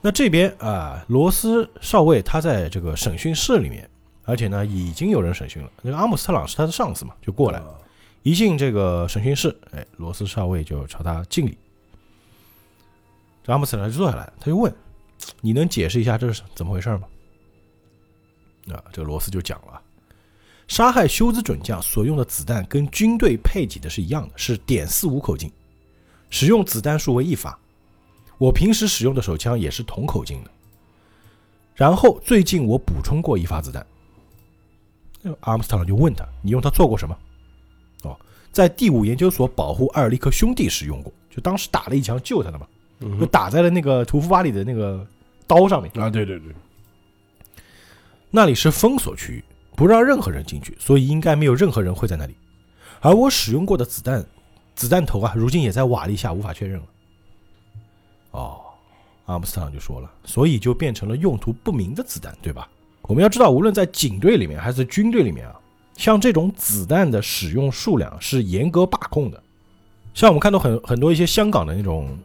那这边啊，罗斯少尉他在这个审讯室里面，而且呢已经有人审讯了。那个阿姆斯特朗是他的上司嘛，就过来。一进这个审讯室，哎，罗斯少尉就朝他敬礼。这阿姆斯特朗就坐下来，他就问：“你能解释一下这是怎么回事吗？”啊，这个罗斯就讲了：杀害休兹准将所用的子弹跟军队配给的是一样的，是点四五口径，使用子弹数为一发。我平时使用的手枪也是同口径的。然后最近我补充过一发子弹。那阿姆斯特朗就问他：“你用它做过什么？”哦，在第五研究所保护艾尔利克兄弟时用过，就当时打了一枪救他的嘛，就打在了那个屠夫巴里的那个刀上面。啊，对对对，那里是封锁区域，不让任何人进去，所以应该没有任何人会在那里。而我使用过的子弹，子弹头啊，如今也在瓦砾下，无法确认了。哦，阿姆斯特朗就说了，所以就变成了用途不明的子弹，对吧？我们要知道，无论在警队里面还是军队里面啊，像这种子弹的使用数量是严格把控的。像我们看到很很多一些香港的那种，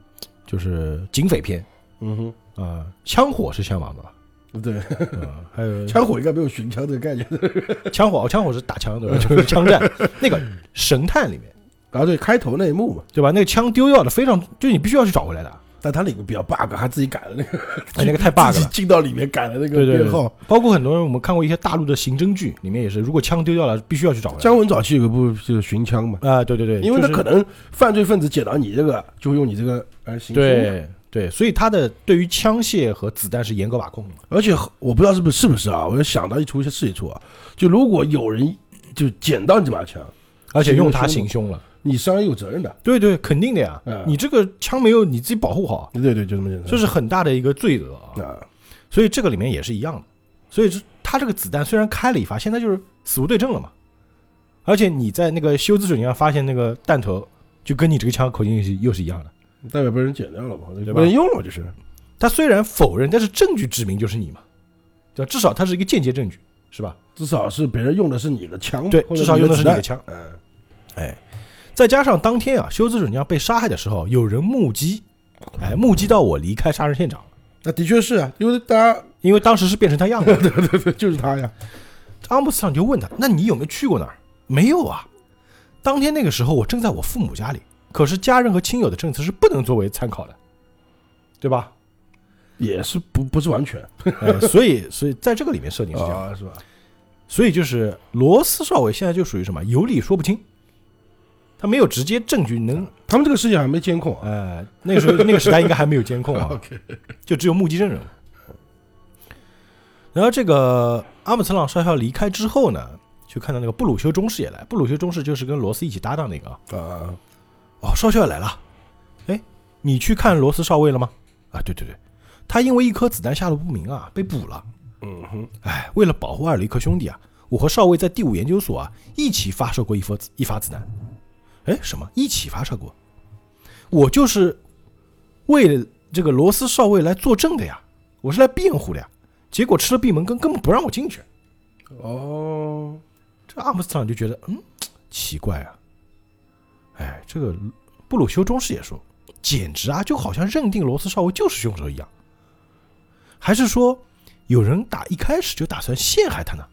就是警匪片嗯哼啊、枪火是向往的吧？哼，对，啊、还有 枪火应该没有寻枪这个概念 枪火，哦，枪火是打枪对吧？就是枪战。那个神探里面啊，对，开头那一幕嘛，对吧？那个枪丢掉的非常，就你必须要去找回来的。但他那个比较 bug，他自己改了那个，哎，那个太 bug 自己了。进到里面改了那个对对对编号。，包括很多人我们看过一些大陆的刑侦剧，里面也是，如果枪丢掉了，必须要去找回来。姜文早期有个部就是寻枪嘛，啊，对对对，因为他就是可能犯罪分子捡到你这个，就会用你这个来行凶。，对对，所以他的对于枪械和子弹是严格把控的。而且我不知道是不是是不是啊，我就想到一出是一出啊，就如果有人就捡到你这把枪，而且用它行行凶了。你伤人有责任的。对对，肯定的呀嗯。你这个枪没有你自己保护好，对对，就这么简单。这是很大的一个罪恶啊。啊，所以这个里面也是一样的。所以这他这个子弹虽然开了一发，现在就是死无对证了嘛。而且你在那个修兹准上发现那个弹头，就跟你这个枪口径是又是一样的。代表被人剪掉了嘛，对吧被人用了就是。他虽然否认，但是证据指明就是你嘛，对吧？至少它是一个间接证据，是吧？至少是别人用的是你的枪，对，至少用的是你的枪。嗯，哎，再加上当天啊，修兹准将被杀害的时候，有人目击，哎，目击到我离开杀人现场，那的确是啊，因为大家因为当时是变成他样子。对对对，就是他呀。阿姆斯特朗就问他：“那你有没有去过那儿？”没有啊。当天那个时候，我正在我父母家里，可是家人和亲友的证词是不能作为参考的，对吧？也是不不是完全哎，所以，所以在这个里面设定是这样，啊，是吧？所以就是罗斯少尉现在就属于什么有理说不清，他没有直接证据能，他们这个世界还没监控啊。呃，那个时候 那个时代应该还没有监控啊，就只有目击证人。然后这个阿姆斯特朗少校离开之后呢，就看到那个布鲁修中士也来。布鲁修中士就是跟罗斯一起搭档那个啊。啊，哦，少校也来了。哎，你去看罗斯少尉了吗？啊，对对对，他因为一颗子弹下落不明啊，被捕了。嗯哼，哎，为了保护艾里克兄弟啊，我和少尉在第五研究所啊一起发射过一发子一发子弹。哎，什么？一起发射过？我就是为了这个罗斯少尉来作证的呀，我是来辩护的呀。结果吃了闭门羹，根本不让我进去。哦，这阿姆斯特朗就觉得，嗯，奇怪啊。哎，这个布鲁修中士也说，简直啊，就好像认定罗斯少尉就是凶手一样。还是说，有人打一开始就打算陷害他呢？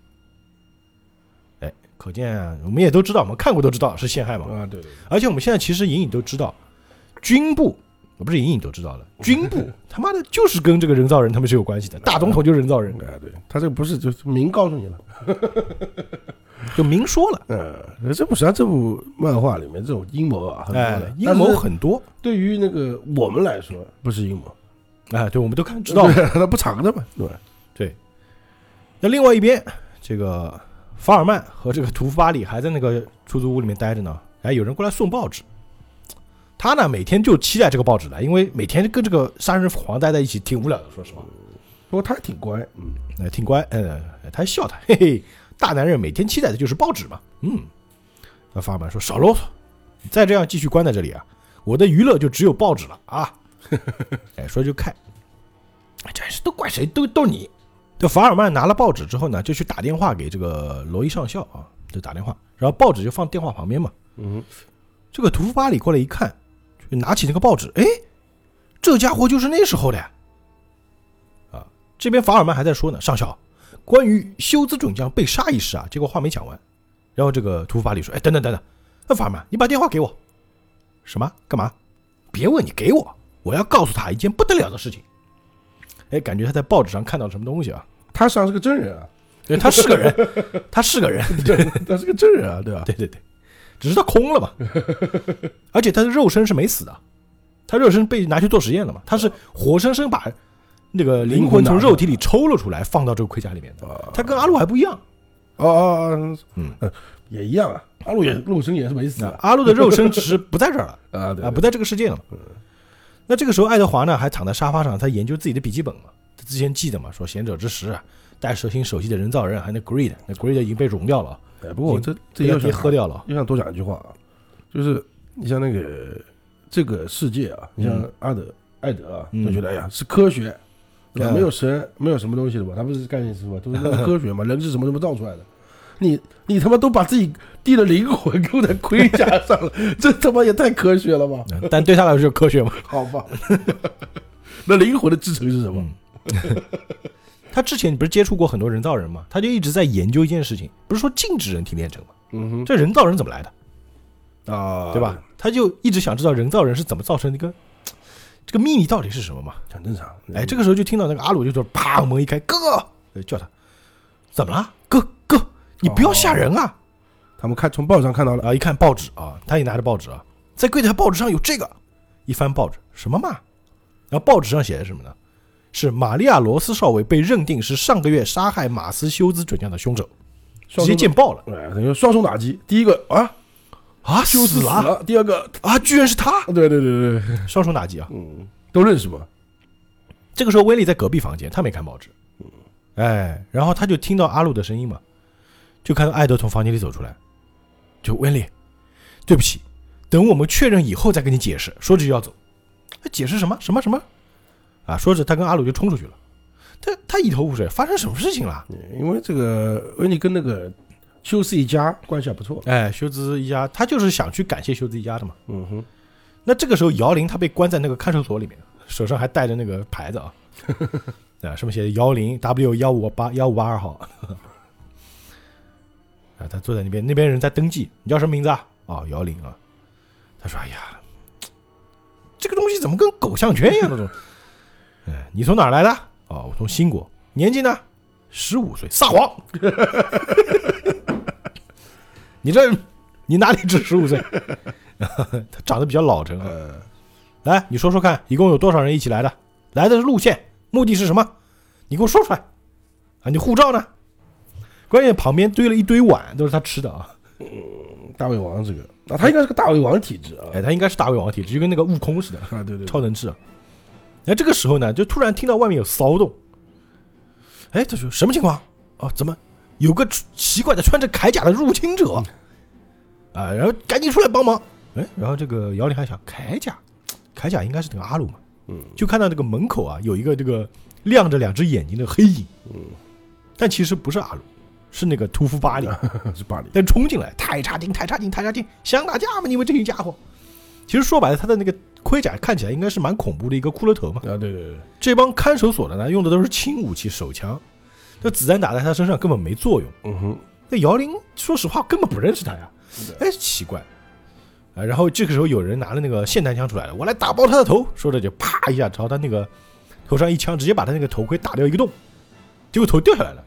哎，可见啊，我们也都知道，我们看过都知道是陷害嘛。啊，对对对，而且我们现在其实隐隐都知道，军部不是隐隐都知道了，军部 他妈的就是跟这个人造人他们是有关系的，大总统就是人造人，哎对，他这个不是就是明告诉你了。就明说了。嗯，这部实际上这部漫画里面这种阴谋啊很多哎的，，阴谋很多。对于那个我们来说不是阴谋，哎，对，我们都看知道。那不藏着嘛，对吧？对，那另外一边，这个法尔曼和这个屠夫巴里还在那个出租屋里面待着呢。哎，有人过来送报纸，他呢每天就期待这个报纸来，因为每天跟这个杀人狂待在一起挺无聊的，说实话，不过他还挺乖，嗯，哎，挺乖，嗯，他还笑他，嘿嘿，大男人每天期待的就是报纸嘛，嗯。那法尔曼说少啰嗦，你再这样继续关在这里啊，我的娱乐就只有报纸了啊。哎，说就看，哎，真是都怪谁，都都你。这法尔曼拿了报纸之后呢，就去打电话给这个罗伊上校啊，就打电话，然后报纸就放电话旁边嘛。嗯，这个屠夫巴里过来一看，就拿起那个报纸，哎，这家伙就是那时候的呀。啊，这边法尔曼还在说呢，上校，关于休兹准将被杀一事啊，结果话没讲完，然后这个屠夫巴里说，哎，等等等等，那法尔曼，你把电话给我，什么？干嘛？别问，你给我，我要告诉他一件不得了的事情。哎，感觉他在报纸上看到了什么东西啊？他实际上是个真人啊，对，他是个人，他是个人，对他是个真人啊，对吧？对对对，只是他空了嘛，而且他的肉身是没死的，他肉身被拿去做实验了嘛，他是活生生把那个灵魂从肉体里抽了出来，放到这个盔甲里面的。啊，他跟阿路还不一样，哦哦哦，嗯。呃，也一样啊，阿路也肉身也是没死啊的阿路的肉身只是不在这儿了。啊，对。啊，不在这个世界了。那这个时候，爱德华呢还躺在沙发上，他研究自己的笔记本嘛。他之前记得嘛，说贤者之石啊，带蛇形手系的人造人，还有那 Greed，那 Greed 已经被融掉了，哎，不过我这这又想爹喝掉了。又想多讲一句话啊，就是你像那个这个世界啊，你像阿德、艾德啊，嗯。就觉得哎呀是科学，对吧？嗯没有神，没有什么东西的吧？他不是概念词嘛，都是那个 科学嘛，人是什么什么造出来的。你你他妈都把自己弟的灵魂勾在盔甲上了，这他妈也太科学了吧？嗯但对他来说就科学嘛。好吧，那灵魂的制成是什么？他之前不是接触过很多人造人嘛，他就一直在研究一件事情，不是说禁止人体炼成嘛？嗯这人造人怎么来的，哼啊，对吧？？他就一直想知道人造人是怎么造成的一个这个秘密到底是什么嘛？很正常。哎，这个时候就听到那个阿鲁就说：“啪！”门一开，哥叫他，怎么了？哥哥，你不要吓人啊！他们看从报纸上看到了，啊，一看报纸啊，他也拿着报纸啊，在柜台报纸上有这个，一翻报纸，什么嘛？然后报纸上写的什么呢？是玛利亚罗斯少尉被认定是上个月杀害马斯修兹准将的凶手，直接见报了。哎，等于双重打击。第一个啊，啊，修斯死了。了，第二个，啊，居然是他，对对对对，双重打击啊！嗯，都认识吧，这个时候威利在隔壁房间，他没看报纸，嗯。哎，然后他就听到阿鲁的声音嘛，就看到艾德从房间里走出来，就威利，对不起，等我们确认以后再跟你解释。说着就要走，哎解释什么？什么什么？啊，说着他跟阿鲁就冲出去了，他他一头雾水，发生什么事情了？因为这个威利跟那个休斯一家关系还不错，哎，修斯一家，他就是想去感谢修斯一家的嘛。嗯哼，那这个时候，姚玲她被关在那个看守所里面，手上还带着那个牌子啊，啊，上面写着姚玲 W 幺五八幺五八二号。啊，他坐在那边，那边人在登记，你叫什么名字啊？哦，姚玲啊。他说：“哎呀，这个东西怎么跟狗项圈一样的东西？哎，你从哪儿来的？哦，我从新国。年纪呢？十五岁。撒谎！你这，你哪里只十五岁？他 长得比较老成啊。呃，来，你说说看，一共有多少人一起来的？来的路线，目的是什么？你给我说出来。啊，你护照呢？关键旁边堆了一堆碗，都是他吃的啊。大胃王这个，啊，他应该是个大胃王体质啊，哎，他应该是大胃王体质，就跟那个悟空似的，啊，对对，超能吃啊。哎，这个时候呢，就突然听到外面有骚动。哎，他说什么情况？哦，怎么有个奇怪的穿着铠甲的入侵者？啊，然后赶紧出来帮忙。哎，然后这个姚玲还想铠甲，铠甲应该是那个阿鲁嘛。嗯，就看到这个门口啊有一个这个亮着两只眼睛的黑影。嗯，但其实不是阿鲁，是那个屠夫巴里。是巴里，但冲进来，太差劲，太差劲，太差劲，想打架吗？你们这群家伙！其实说白了，他的那个盔甲看起来应该是蛮恐怖的一个骷髅头嘛。啊，对对对，这帮看守所的呢，用的都是轻武器手枪，那子弹打在他身上根本没作用。嗯哼，那姚玲说实话根本不认识他呀，哎，奇怪。啊，然后这个时候有人拿了那个霰弹枪出来了，我来打爆他的头。说着就啪一下朝他那个头上一枪，直接把他那个头盔打掉一个洞，结果头掉下来了。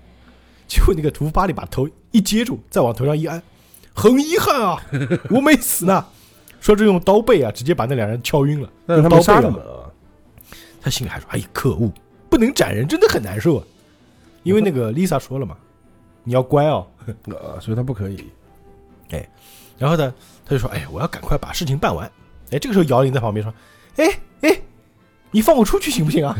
结果那个屠夫巴里把头一接住，再往头上一按，很遗憾啊，我没死呢。说着用刀背啊，直接把那两人敲晕了。用刀背了们杀他们啊，他心里还说：“哎，可恶，不能斩人，真的很难受啊。”因为那个 Lisa 说了嘛，你要乖哦。啊，所以他不可以，哎然后呢，他就说：“哎，我要赶快把事情办完。”哎，这个时候姚玲在旁边说：“哎哎，你放我出去行不行啊？”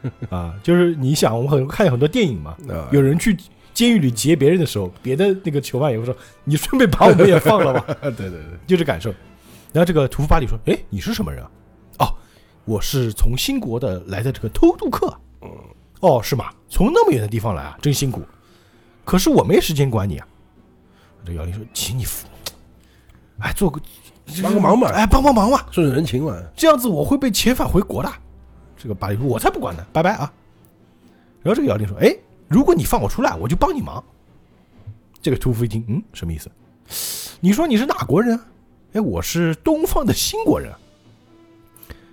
啊，就是你想，我们很看很多电影嘛，啊，有人去监狱里劫别人的时候，别的那个囚犯也会说：“你顺便把我们也放了吧。”对对对，就这感受。然后这个屠夫巴里说：“哎，你是什么人啊？哦，我是从新国的来的这个偷渡客。嗯，哦，是吗？从那么远的地方来啊，真辛苦。可是我没时间管你啊。”这姚玲说：“请你扶，哎，做个帮个忙嘛哎，帮帮忙嘛，顺人情嘛，这样子我会被遣返回国的。”这个巴里说：“我才不管呢，拜拜啊。”然后这个姚玲说：“哎，如果你放我出来，我就帮你忙。”这个屠夫一听，嗯，什么意思？你说你是哪国人啊？哎，我是东方的新国人啊。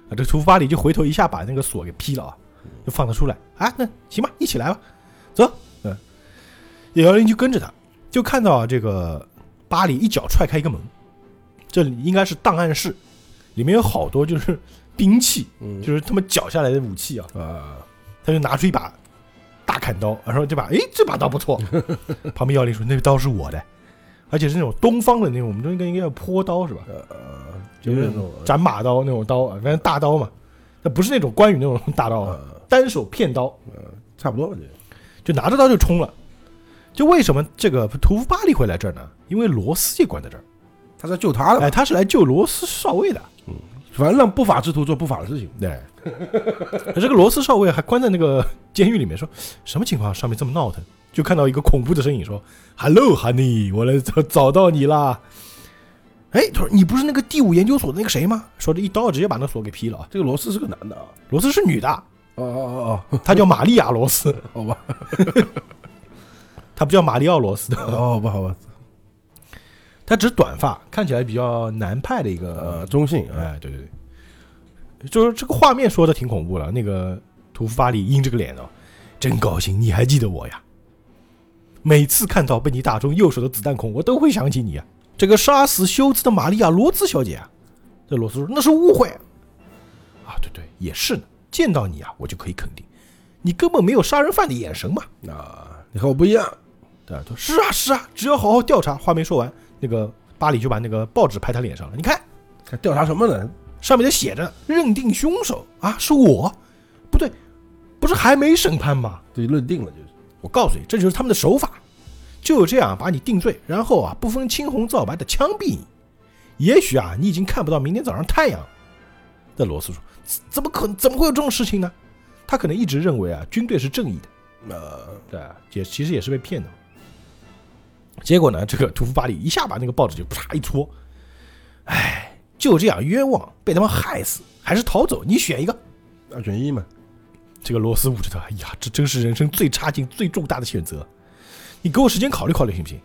啊，这屠夫巴里就回头一下把那个锁给劈了啊，就放他出来啊。那行吧，一起来吧，走。嗯，姚玲就跟着他，就看到啊，这个巴里一脚踹开一个门，这里应该是档案室，里面有好多就是兵器，嗯，就是他们缴下来的武器啊。啊，他就拿出一把大砍刀，然后这把，哎，这把刀不错。旁边姚玲说：“那个刀是我的，而且是那种东方的那种，我们都应该应该叫坡刀是吧？呃，就是那种斩马刀那种刀，反正大刀嘛。那不是那种关羽那种大刀单手片刀，差不多吧，就拿着刀就冲了。就为什么这个屠夫巴利会来这儿呢？因为罗斯也关在这儿，他是要救他的，哎，他是来救罗斯少尉的。嗯反正让不法之徒做不法的事情，对，这个罗斯少尉还关在那个监狱里面，说什么情况？上面这么闹腾，就看到一个恐怖的身影说：“Hello, honey，我来找找到你啦。”哎，他说：“你不是那个第五研究所的那个谁吗？”说着一刀直接把那锁给劈了啊。这个罗斯是个男的啊，罗斯是女的，哦哦哦哦，他叫玛利亚·罗斯，哦，好吧，他不叫马里奥·罗斯的，哦好吧好吧，他只是短发，看起来比较南派的一个呃，中性啊，哎，对对对，就是这个画面说的挺恐怖了。那个屠夫巴里阴着个脸哦，真高兴你还记得我呀！每次看到被你打中右手的子弹孔，我都会想起你啊。这个杀死休兹的玛利亚·罗兹小姐啊，这罗斯说那是误会啊，对对，也是呢。见到你啊，我就可以肯定，你根本没有杀人犯的眼神嘛。啊，你和我不一样，对啊，他说是啊是啊，只要好好调查。话没说完，那个巴里就把那个报纸拍他脸上了，你看还调查什么呢？上面就写着认定凶手啊是我，不对，不是还没审判吗？对，认定了就是。我告诉你，这就是他们的手法，就这样把你定罪，然后啊不分青红皂白的枪毙你。也许啊你已经看不到明天早上太阳了。这罗斯说：“怎怎么可能？怎么会有这种事情呢？”他可能一直认为啊军队是正义的，呃，对啊，也其实也是被骗的。结果呢，这个屠夫巴里一下把那个报纸就啪一戳，哎，就这样冤枉，被他们害死，还是逃走？你选一个。二选一嘛。这个罗斯捂着头，哎呀，这真是人生最差劲、最重大的选择。你给我时间考虑考虑，行不行？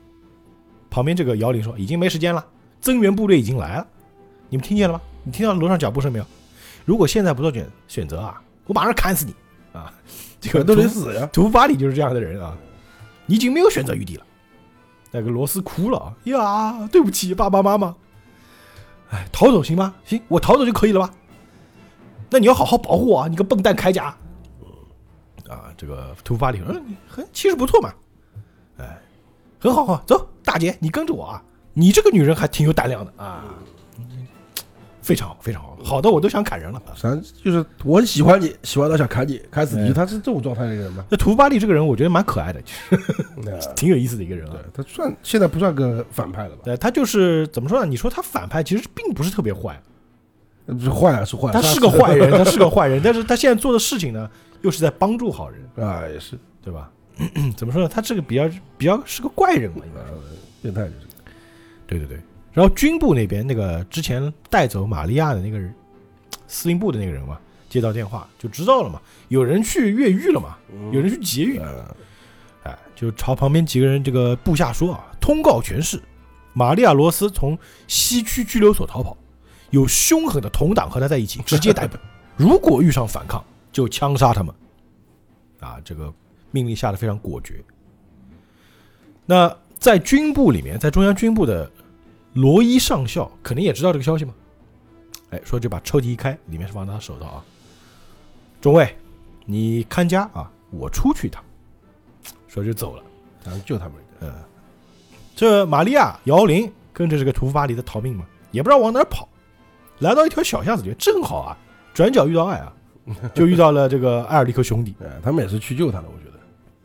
旁边这个姚玲说：“已经没时间了，增援部队已经来了。你们听见了吗？你听到楼上脚步声没有？如果现在不做选选择啊，我马上砍死你啊！”这个都得死呀。屠夫巴里就是这样的人啊，你已经没有选择余地了。那个罗斯哭了啊呀，对不起，爸爸妈妈。哎，逃走行吗？行，我逃走就可以了吧？那你要好好保护我啊，你个笨蛋铠甲！啊，这个屠夫巴里说，很气势不错嘛，哎，很好好，走，大姐，你跟着我啊，你这个女人还挺有胆量的啊，非常好，非常好，好的我都想砍人了。啊咱就是我很喜欢你，喜欢到想砍你，砍死你。哎他是这种状态的一个人嘛？那图巴利这个人，我觉得蛮可爱的，其实 挺有意思的一个人啊。他算现在不算个反派了吧？对，他就是怎么说呢？你说他反派，其实并不是特别坏，不是坏啊，是坏。他是个坏人，他是个坏人，但是他现在做的事情呢，又是在帮助好人，啊，也是对吧？怎么说呢？他这个比较比较是个怪人嘛，应该说。变态，就是对对对。然后军部那边那个之前带走玛利亚的那个人，司令部的那个人嘛，接到电话就知道了嘛，有人去越狱了嘛，有人去劫狱，呃，哎，就朝旁边几个人这个部下说啊，通告全市，玛利亚罗斯从西区拘留所逃跑，有凶狠的同党和他在一起，直接逮捕。如果遇上反抗，就枪杀他们。啊，这个命令下的非常果决。那在军部里面，在中央军部的罗伊上校可能也知道这个消息吗？哎，说就把抽屉一开，里面是放他手套啊。中尉，你看家啊，我出去一趟。说就走了。然后救他们一个。呃，这玛利亚、姚玲跟着这个屠夫巴黎的逃命嘛，也不知道往哪儿跑，来到一条小巷子里，正好啊，转角遇到爱啊，就遇到了这个埃尔利克兄弟。哎，他们也是去救他的，我觉得。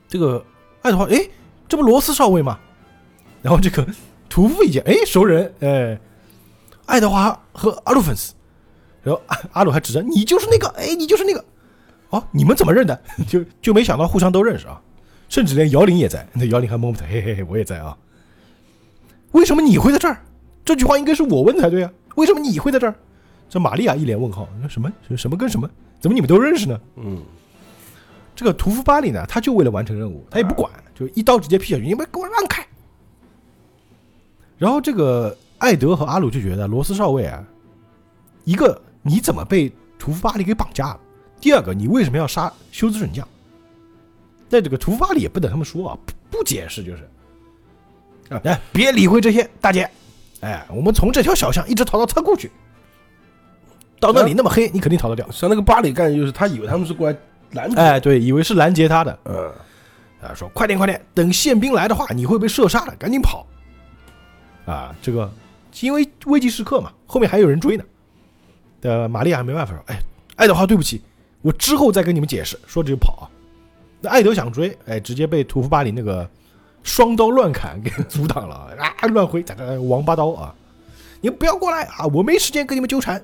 这个爱德华，哎，这不罗斯少尉吗？然后这个屠夫一见，哎，熟人，哎，爱德华和阿鲁芬斯，然后阿阿鲁还指着你就是那个，哎，你就是那个，哦，你们怎么认的？就就没想到互相都认识啊，甚至连姚玲也在，那姚玲还摸摸他，嘿嘿嘿，我也在啊。为什么你会在这儿？这句话应该是我问才对啊，为什么你会在这儿？这玛利亚一脸问号，说什么什么跟什么？怎么你们都认识呢？嗯，这个屠夫巴里呢，他就为了完成任务，他也不管，就一刀直接劈下去，你们给我让开。然后这个艾德和阿鲁就觉得罗斯少尉啊，一个你怎么被屠夫巴里给绑架了？第二个，你为什么要杀休斯准将？在这个屠夫巴里也不等他们说啊，不不解释就是，啊，来别理会这些，大姐，哎，我们从这条小巷一直逃到仓库去，到那里那么黑，你肯定逃得掉。像那个巴里干，就是他以为他们是过来拦截。哎，对，以为是拦截他的，嗯，啊，说快点快点，等宪兵来的话，你会被射杀的，赶紧跑！啊，这个因为危急时刻嘛，后面还有人追呢。呃，玛利亚没办法说，哎，爱德华，对不起，我之后再跟你们解释。说着就跑啊。那爱德想追，哎，直接被屠夫巴里那个双刀乱砍给阻挡了啊，乱挥，咋个王八刀啊！你们不要过来啊，我没时间跟你们纠缠。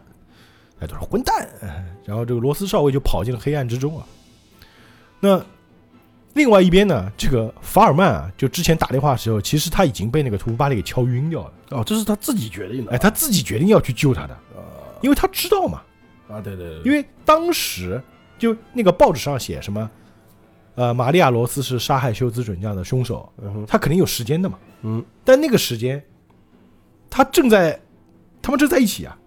哎，都是混蛋！哎然后这个罗斯少尉就跑进了黑暗之中啊。那另外一边呢，这个法尔曼啊，就之前打电话的时候，其实他已经被那个屠夫巴里给敲晕掉了。哦，这是他自己决定的。哎，他自己决定要去救他的，因为他知道嘛，啊，对对对，因为当时就那个报纸上写什么，呃，玛利亚罗斯是杀害休斯准将的凶手，嗯，他肯定有时间的嘛。嗯，但那个时间，他正在，他们正在一起啊，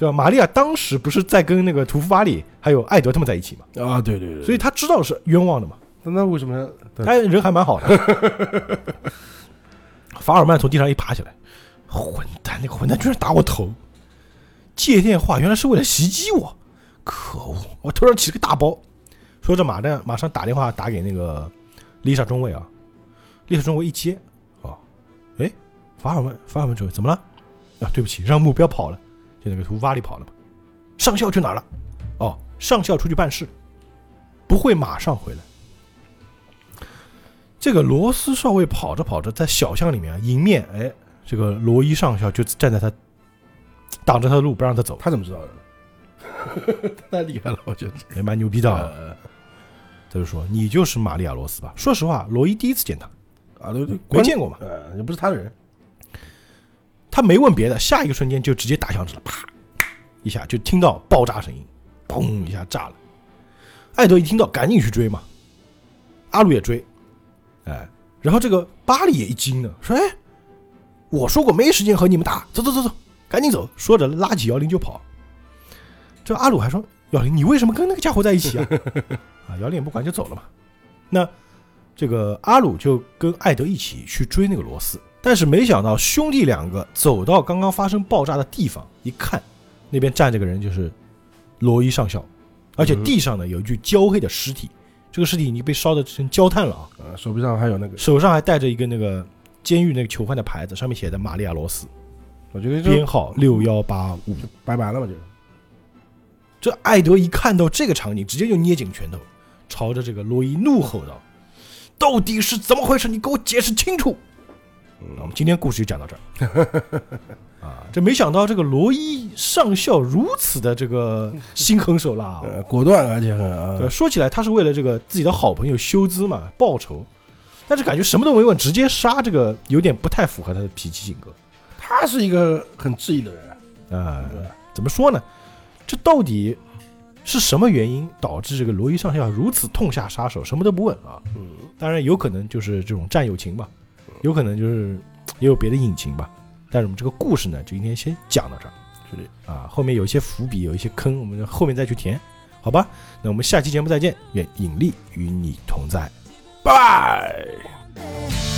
对吧？玛利亚当时不是在跟那个屠夫巴里还有艾德他们在一起嘛，啊，对对对，所以他知道是冤枉的嘛。那那为什么要？他人还蛮好的。法尔曼从地上一爬起来，混蛋，那个混蛋居然打我头！借电话原来是为了袭击我，可恶！我头上起了个大包。说着，马上马上打电话打给那个丽莎中尉啊。丽莎中尉一接，哦，哎，法尔曼，法尔曼中尉怎么了？啊，对不起，让目标跑了，就那个图瓦里跑了嘛。上校去哪儿了？哦，上校出去办事，不会马上回来。这个罗斯少尉跑着跑着，在小巷里面啊，迎面，哎，这个罗伊上校就站在他，挡着他的路，不让他走，他怎么知道的？太厉害了，我觉得。也蛮牛逼的他就说：“你就是玛利亚·罗斯吧？”说实话，罗伊第一次见他，啊，没见过嘛。呃，也不是他的人。他没问别的，下一个瞬间就直接打响指了，啪一下就听到爆炸声音，砰一下炸了。艾德一听到，赶紧去追嘛。阿鲁也追，哎，然后这个巴里也一惊呢，说：“哎，我说过没时间和你们打，走走走走，赶紧走。”说着拉起姚玲就跑。这阿鲁还说：“姚玲，你为什么跟那个家伙在一起啊？” 啊，姚玲也不管就走了嘛。那这个阿鲁就跟艾德一起去追那个罗斯，但是没想到兄弟两个走到刚刚发生爆炸的地方，一看，那边站着个人，就是罗伊上校，而且地上呢有一具焦黑的尸体，这个尸体已经被烧的成焦炭了啊，呃，手臂上还有那个，手上还带着一个那个监狱那个囚犯的牌子，上面写的玛利亚罗斯，我觉得编号六幺八五。拜拜了嘛，就这艾德一看到这个场景，直接就捏紧拳头，朝着这个罗伊怒吼道：“到底是怎么回事？你给我解释清楚！”那我们今天故事就讲到这儿。啊，这没想到这个罗伊上校如此的这个心狠手辣 果断而且很说起来他是为了这个自己的好朋友休兹嘛报仇，但是感觉什么都没问，直接杀这个有点不太符合他的脾气性格。他是一个很质疑的人，啊、怎么说呢？这到底是什么原因导致这个罗伊上校如此痛下杀手，什么都不问啊？嗯，当然有可能就是这种战友情吧，有可能就是也有别的隐情吧。但是我们这个故事呢，就今天先讲到这儿是的，啊，后面有一些伏笔，有一些坑，我们后面再去填，好吧？那我们下期节目再见，愿引力与你同在，拜拜。